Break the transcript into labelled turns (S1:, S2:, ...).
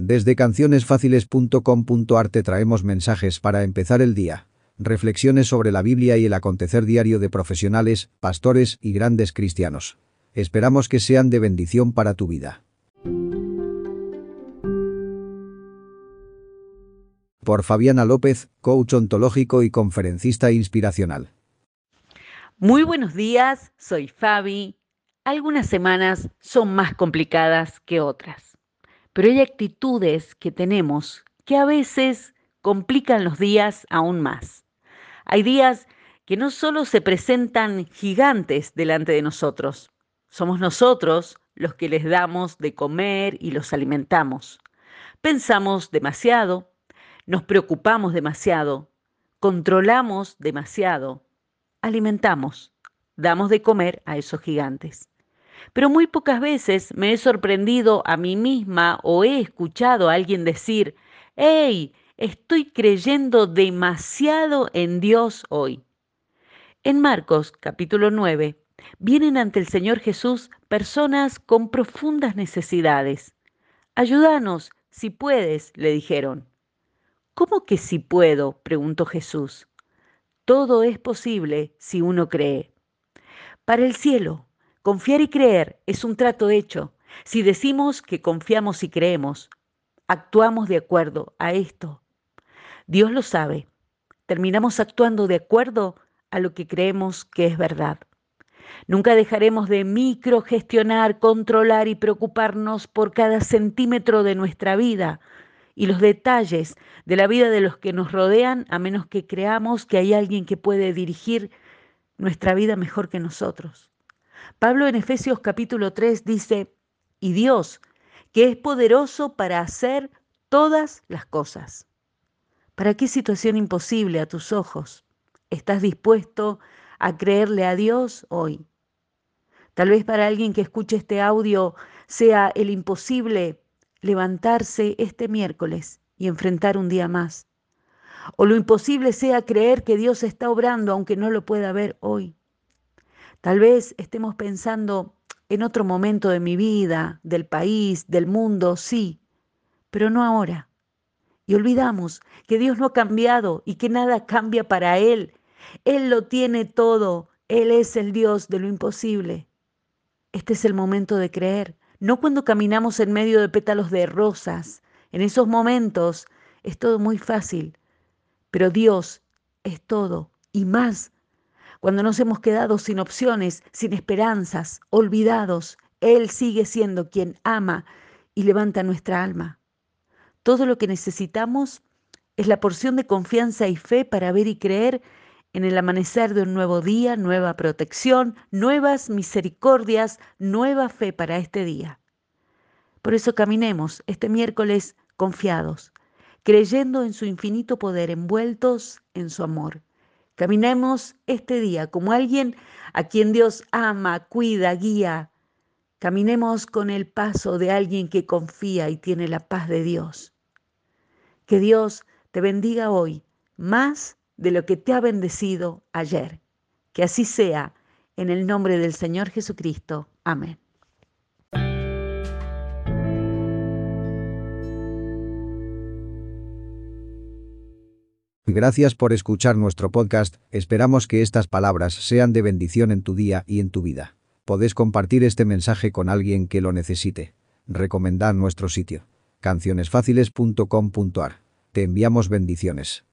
S1: Desde cancionesfáciles.com.ar te traemos mensajes para empezar el día. Reflexiones sobre la Biblia y el acontecer diario de profesionales, pastores y grandes cristianos. Esperamos que sean de bendición para tu vida. Por Fabiana López, coach ontológico y conferencista inspiracional.
S2: Muy buenos días, soy Fabi. Algunas semanas son más complicadas que otras pero hay actitudes que tenemos que a veces complican los días aún más. Hay días que no solo se presentan gigantes delante de nosotros, somos nosotros los que les damos de comer y los alimentamos. Pensamos demasiado, nos preocupamos demasiado, controlamos demasiado, alimentamos, damos de comer a esos gigantes pero muy pocas veces me he sorprendido a mí misma o he escuchado a alguien decir, hey, estoy creyendo demasiado en Dios hoy. En Marcos capítulo 9 vienen ante el Señor Jesús personas con profundas necesidades. Ayúdanos, si puedes, le dijeron. ¿Cómo que si puedo? preguntó Jesús. Todo es posible si uno cree. Para el cielo, Confiar y creer es un trato hecho. Si decimos que confiamos y creemos, actuamos de acuerdo a esto. Dios lo sabe. Terminamos actuando de acuerdo a lo que creemos que es verdad. Nunca dejaremos de microgestionar, controlar y preocuparnos por cada centímetro de nuestra vida y los detalles de la vida de los que nos rodean, a menos que creamos que hay alguien que puede dirigir nuestra vida mejor que nosotros. Pablo en Efesios capítulo 3 dice, y Dios, que es poderoso para hacer todas las cosas. ¿Para qué situación imposible a tus ojos estás dispuesto a creerle a Dios hoy? Tal vez para alguien que escuche este audio sea el imposible levantarse este miércoles y enfrentar un día más. O lo imposible sea creer que Dios está obrando aunque no lo pueda ver hoy. Tal vez estemos pensando en otro momento de mi vida, del país, del mundo, sí, pero no ahora. Y olvidamos que Dios no ha cambiado y que nada cambia para Él. Él lo tiene todo. Él es el Dios de lo imposible. Este es el momento de creer, no cuando caminamos en medio de pétalos de rosas. En esos momentos es todo muy fácil, pero Dios es todo y más cuando nos hemos quedado sin opciones, sin esperanzas, olvidados, Él sigue siendo quien ama y levanta nuestra alma. Todo lo que necesitamos es la porción de confianza y fe para ver y creer en el amanecer de un nuevo día, nueva protección, nuevas misericordias, nueva fe para este día. Por eso caminemos este miércoles confiados, creyendo en su infinito poder, envueltos en su amor. Caminemos este día como alguien a quien Dios ama, cuida, guía. Caminemos con el paso de alguien que confía y tiene la paz de Dios. Que Dios te bendiga hoy más de lo que te ha bendecido ayer. Que así sea, en el nombre del Señor Jesucristo. Amén.
S1: Gracias por escuchar nuestro podcast, esperamos que estas palabras sean de bendición en tu día y en tu vida. Podés compartir este mensaje con alguien que lo necesite. Recomendad nuestro sitio, cancionesfáciles.com.ar. Te enviamos bendiciones.